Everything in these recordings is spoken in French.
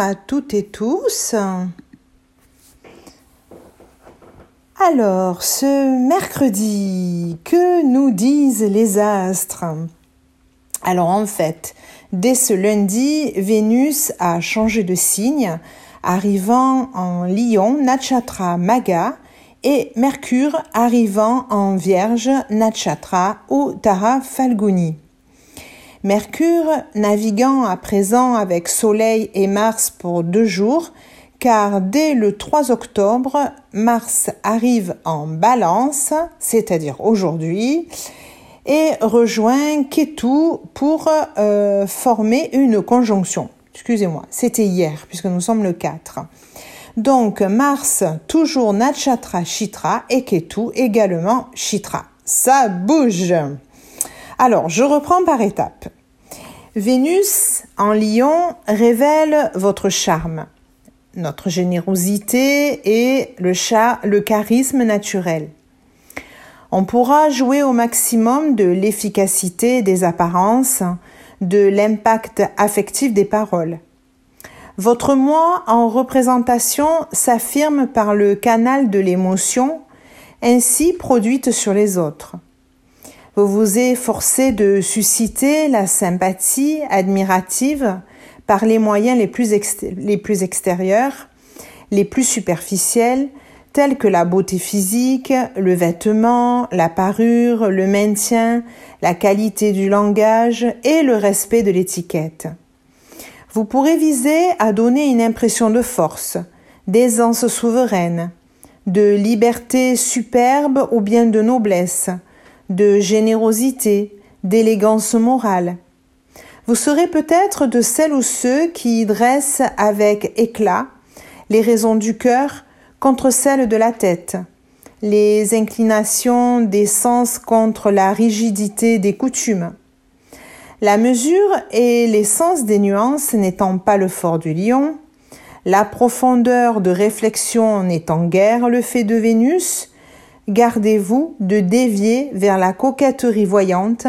À toutes et tous. Alors, ce mercredi, que nous disent les astres? Alors en fait, dès ce lundi, Vénus a changé de signe, arrivant en Lion, Natchatra Maga, et Mercure arrivant en Vierge, Natchatra ou Tara Falguni. Mercure, naviguant à présent avec Soleil et Mars pour deux jours, car dès le 3 octobre, Mars arrive en balance, c'est-à-dire aujourd'hui, et rejoint Ketu pour euh, former une conjonction. Excusez-moi, c'était hier, puisque nous sommes le 4. Donc Mars, toujours Natchatra Chitra, et Ketu également Chitra. Ça bouge alors, je reprends par étapes. Vénus en lion révèle votre charme, notre générosité et le, le charisme naturel. On pourra jouer au maximum de l'efficacité des apparences, de l'impact affectif des paroles. Votre moi en représentation s'affirme par le canal de l'émotion ainsi produite sur les autres. Vous vous efforcez de susciter la sympathie admirative par les moyens les plus, les plus extérieurs, les plus superficiels, tels que la beauté physique, le vêtement, la parure, le maintien, la qualité du langage et le respect de l'étiquette. Vous pourrez viser à donner une impression de force, d'aisance souveraine, de liberté superbe ou bien de noblesse, de générosité, d'élégance morale. Vous serez peut-être de celles ou ceux qui dressent avec éclat les raisons du cœur contre celles de la tête, les inclinations des sens contre la rigidité des coutumes. La mesure et l'essence des nuances n'étant pas le fort du lion, la profondeur de réflexion n'étant guère le fait de Vénus, gardez-vous de dévier vers la coquetterie voyante,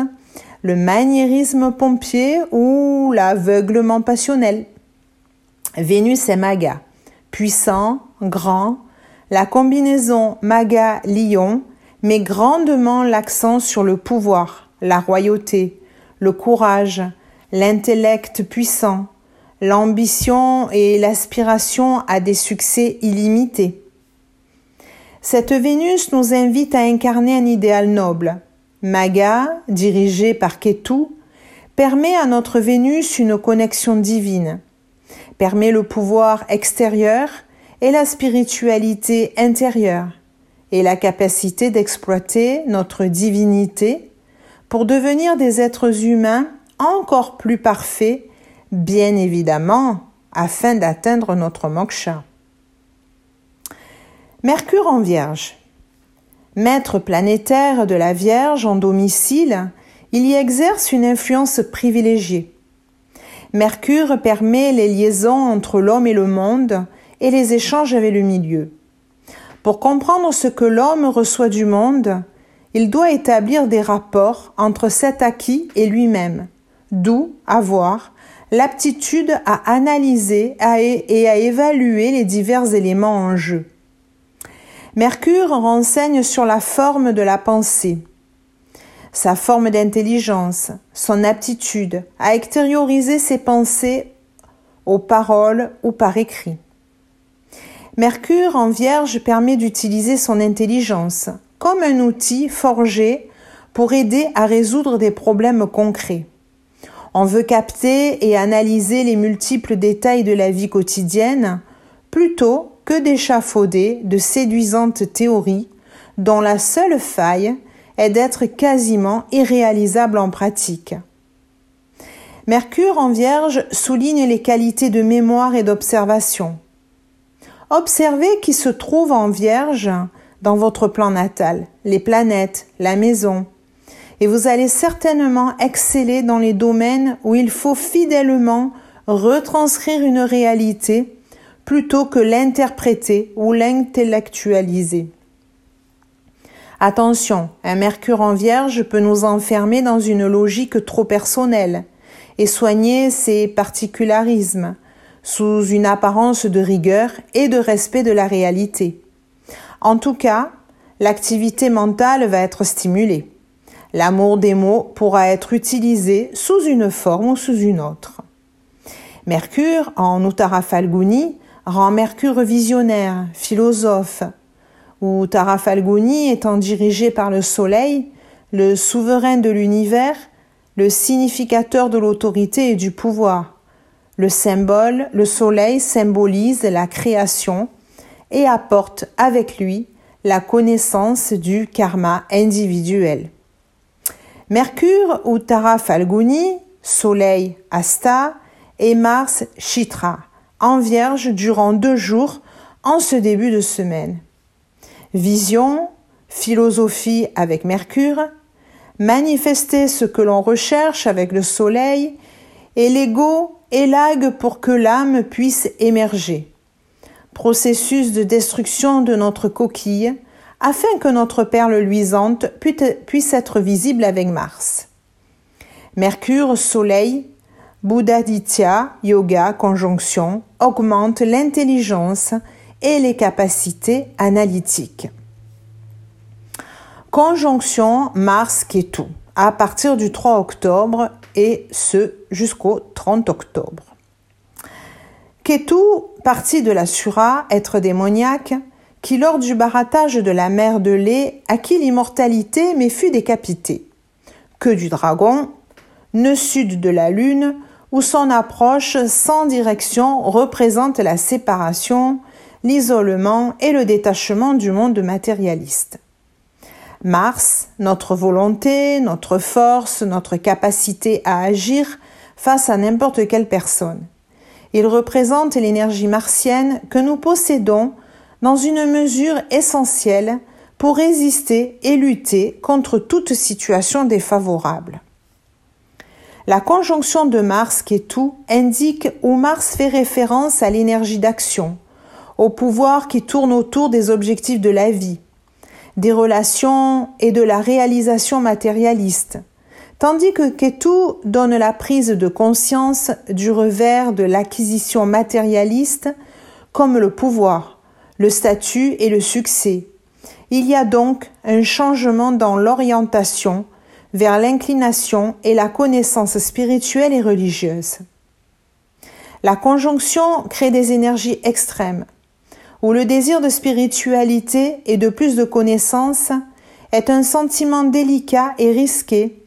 le maniérisme pompier ou l'aveuglement passionnel. Vénus est maga, puissant, grand, la combinaison maga-lion met grandement l'accent sur le pouvoir, la royauté, le courage, l'intellect puissant, l'ambition et l'aspiration à des succès illimités. Cette Vénus nous invite à incarner un idéal noble. Maga, dirigé par Ketu, permet à notre Vénus une connexion divine, permet le pouvoir extérieur et la spiritualité intérieure et la capacité d'exploiter notre divinité pour devenir des êtres humains encore plus parfaits, bien évidemment, afin d'atteindre notre moksha. Mercure en Vierge. Maître planétaire de la Vierge en domicile, il y exerce une influence privilégiée. Mercure permet les liaisons entre l'homme et le monde et les échanges avec le milieu. Pour comprendre ce que l'homme reçoit du monde, il doit établir des rapports entre cet acquis et lui-même, d'où avoir l'aptitude à analyser et à évaluer les divers éléments en jeu. Mercure renseigne sur la forme de la pensée, sa forme d'intelligence, son aptitude à extérioriser ses pensées aux paroles ou par écrit. Mercure en Vierge permet d'utiliser son intelligence comme un outil forgé pour aider à résoudre des problèmes concrets. On veut capter et analyser les multiples détails de la vie quotidienne plutôt que d'échafauder de séduisantes théories dont la seule faille est d'être quasiment irréalisable en pratique. Mercure en Vierge souligne les qualités de mémoire et d'observation. Observez qui se trouve en Vierge dans votre plan natal, les planètes, la maison, et vous allez certainement exceller dans les domaines où il faut fidèlement retranscrire une réalité plutôt que l'interpréter ou l'intellectualiser. Attention, un Mercure en Vierge peut nous enfermer dans une logique trop personnelle et soigner ses particularismes, sous une apparence de rigueur et de respect de la réalité. En tout cas, l'activité mentale va être stimulée. L'amour des mots pourra être utilisé sous une forme ou sous une autre. Mercure, en Uttara Falguni, rend Mercure visionnaire, philosophe, ou Uttara Falguni étant dirigé par le Soleil, le souverain de l'univers, le significateur de l'autorité et du pouvoir. Le symbole, le Soleil symbolise la création et apporte avec lui la connaissance du karma individuel. Mercure ou Tara Falguni, Soleil Asta et Mars Chitra, en Vierge durant deux jours en ce début de semaine. Vision, philosophie avec Mercure, manifester ce que l'on recherche avec le Soleil, et l'ego élague pour que l'âme puisse émerger. Processus de destruction de notre coquille, afin que notre perle luisante puisse être visible avec Mars. Mercure, Soleil, Bouddha-Ditya, Yoga, conjonction, augmente l'intelligence et les capacités analytiques. Conjonction Mars-Ketu à partir du 3 octobre et ce jusqu'au 30 octobre. Ketu, partie de la Sura, être démoniaque, qui lors du barattage de la mer de lait acquit l'immortalité mais fut décapité. Que du dragon, nœud sud de la lune, où son approche sans direction représente la séparation, l'isolement et le détachement du monde matérialiste. Mars, notre volonté, notre force, notre capacité à agir face à n'importe quelle personne. Il représente l'énergie martienne que nous possédons dans une mesure essentielle pour résister et lutter contre toute situation défavorable. La conjonction de Mars qui tout indique où Mars fait référence à l'énergie d'action, au pouvoir qui tourne autour des objectifs de la vie, des relations et de la réalisation matérialiste, tandis que Ketu donne la prise de conscience du revers de l'acquisition matérialiste comme le pouvoir, le statut et le succès. Il y a donc un changement dans l'orientation vers l'inclination et la connaissance spirituelle et religieuse. La conjonction crée des énergies extrêmes, où le désir de spiritualité et de plus de connaissances est un sentiment délicat et risqué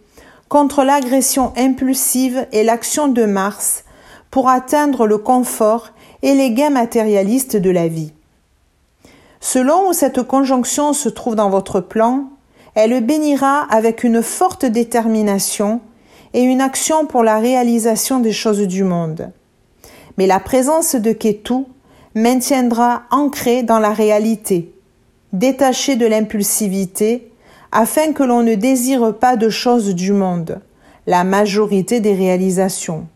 contre l'agression impulsive et l'action de Mars pour atteindre le confort et les gains matérialistes de la vie. Selon où cette conjonction se trouve dans votre plan, elle le bénira avec une forte détermination et une action pour la réalisation des choses du monde. Mais la présence de Ketu maintiendra ancré dans la réalité, détaché de l'impulsivité, afin que l'on ne désire pas de choses du monde, la majorité des réalisations.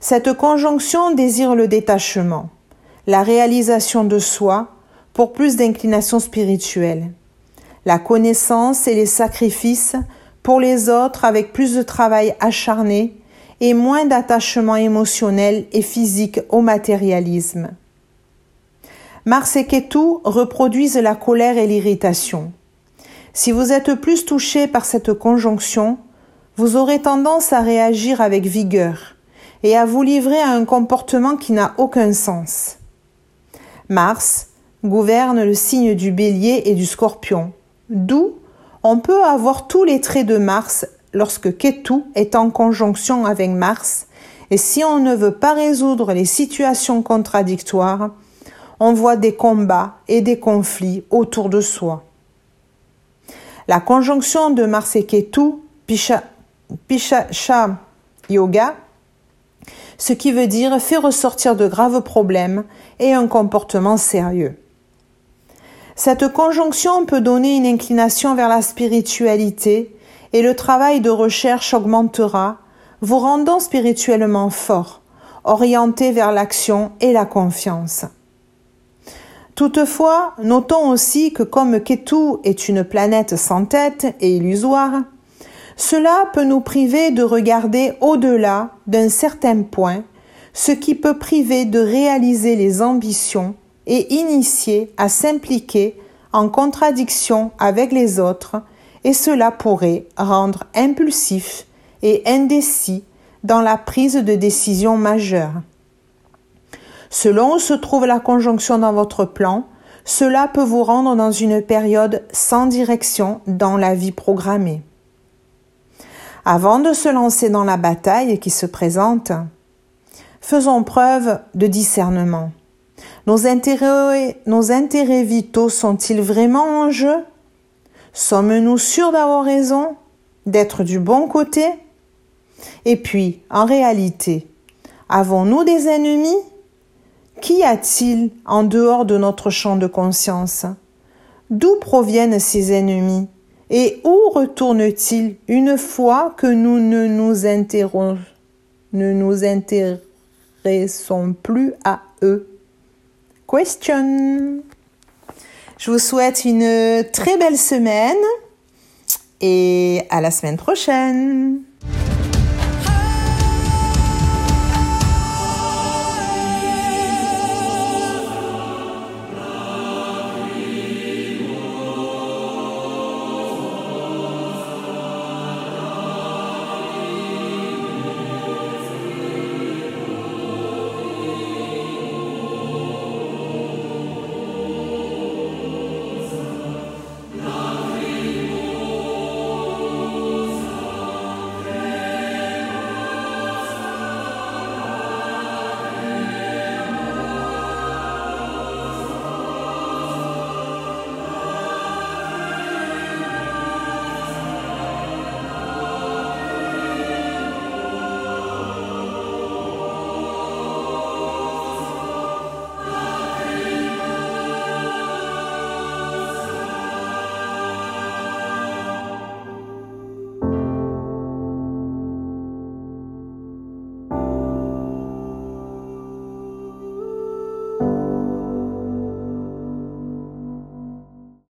Cette conjonction désire le détachement, la réalisation de soi, pour plus d'inclination spirituelle. La connaissance et les sacrifices pour les autres avec plus de travail acharné et moins d'attachement émotionnel et physique au matérialisme. Mars et Ketu reproduisent la colère et l'irritation. Si vous êtes plus touché par cette conjonction, vous aurez tendance à réagir avec vigueur et à vous livrer à un comportement qui n'a aucun sens. Mars gouverne le signe du bélier et du scorpion, d'où on peut avoir tous les traits de Mars lorsque Ketu est en conjonction avec Mars, et si on ne veut pas résoudre les situations contradictoires, on voit des combats et des conflits autour de soi. La conjonction de Mars et Ketu, Pisha, Pisha Yoga, ce qui veut dire fait ressortir de graves problèmes et un comportement sérieux. Cette conjonction peut donner une inclination vers la spiritualité et le travail de recherche augmentera, vous rendant spirituellement fort, orienté vers l'action et la confiance. Toutefois, notons aussi que comme Ketu est une planète sans tête et illusoire, cela peut nous priver de regarder au-delà d'un certain point ce qui peut priver de réaliser les ambitions et initier à s'impliquer en contradiction avec les autres et cela pourrait rendre impulsif et indécis dans la prise de décision majeure. Selon où se trouve la conjonction dans votre plan, cela peut vous rendre dans une période sans direction dans la vie programmée. Avant de se lancer dans la bataille qui se présente, faisons preuve de discernement. Nos intérêts, vitaux sont-ils vraiment en jeu? Sommes-nous sûrs d'avoir raison D'être du bon côté? Et puis, en réalité, avons-nous des ennemis? Qu'y a-t-il en dehors de notre champ de conscience? D'où proviennent ces ennemis? Et où retournent-ils une fois que nous ne nous, ne nous intéressons plus à eux? Question je vous souhaite une très belle semaine et à la semaine prochaine.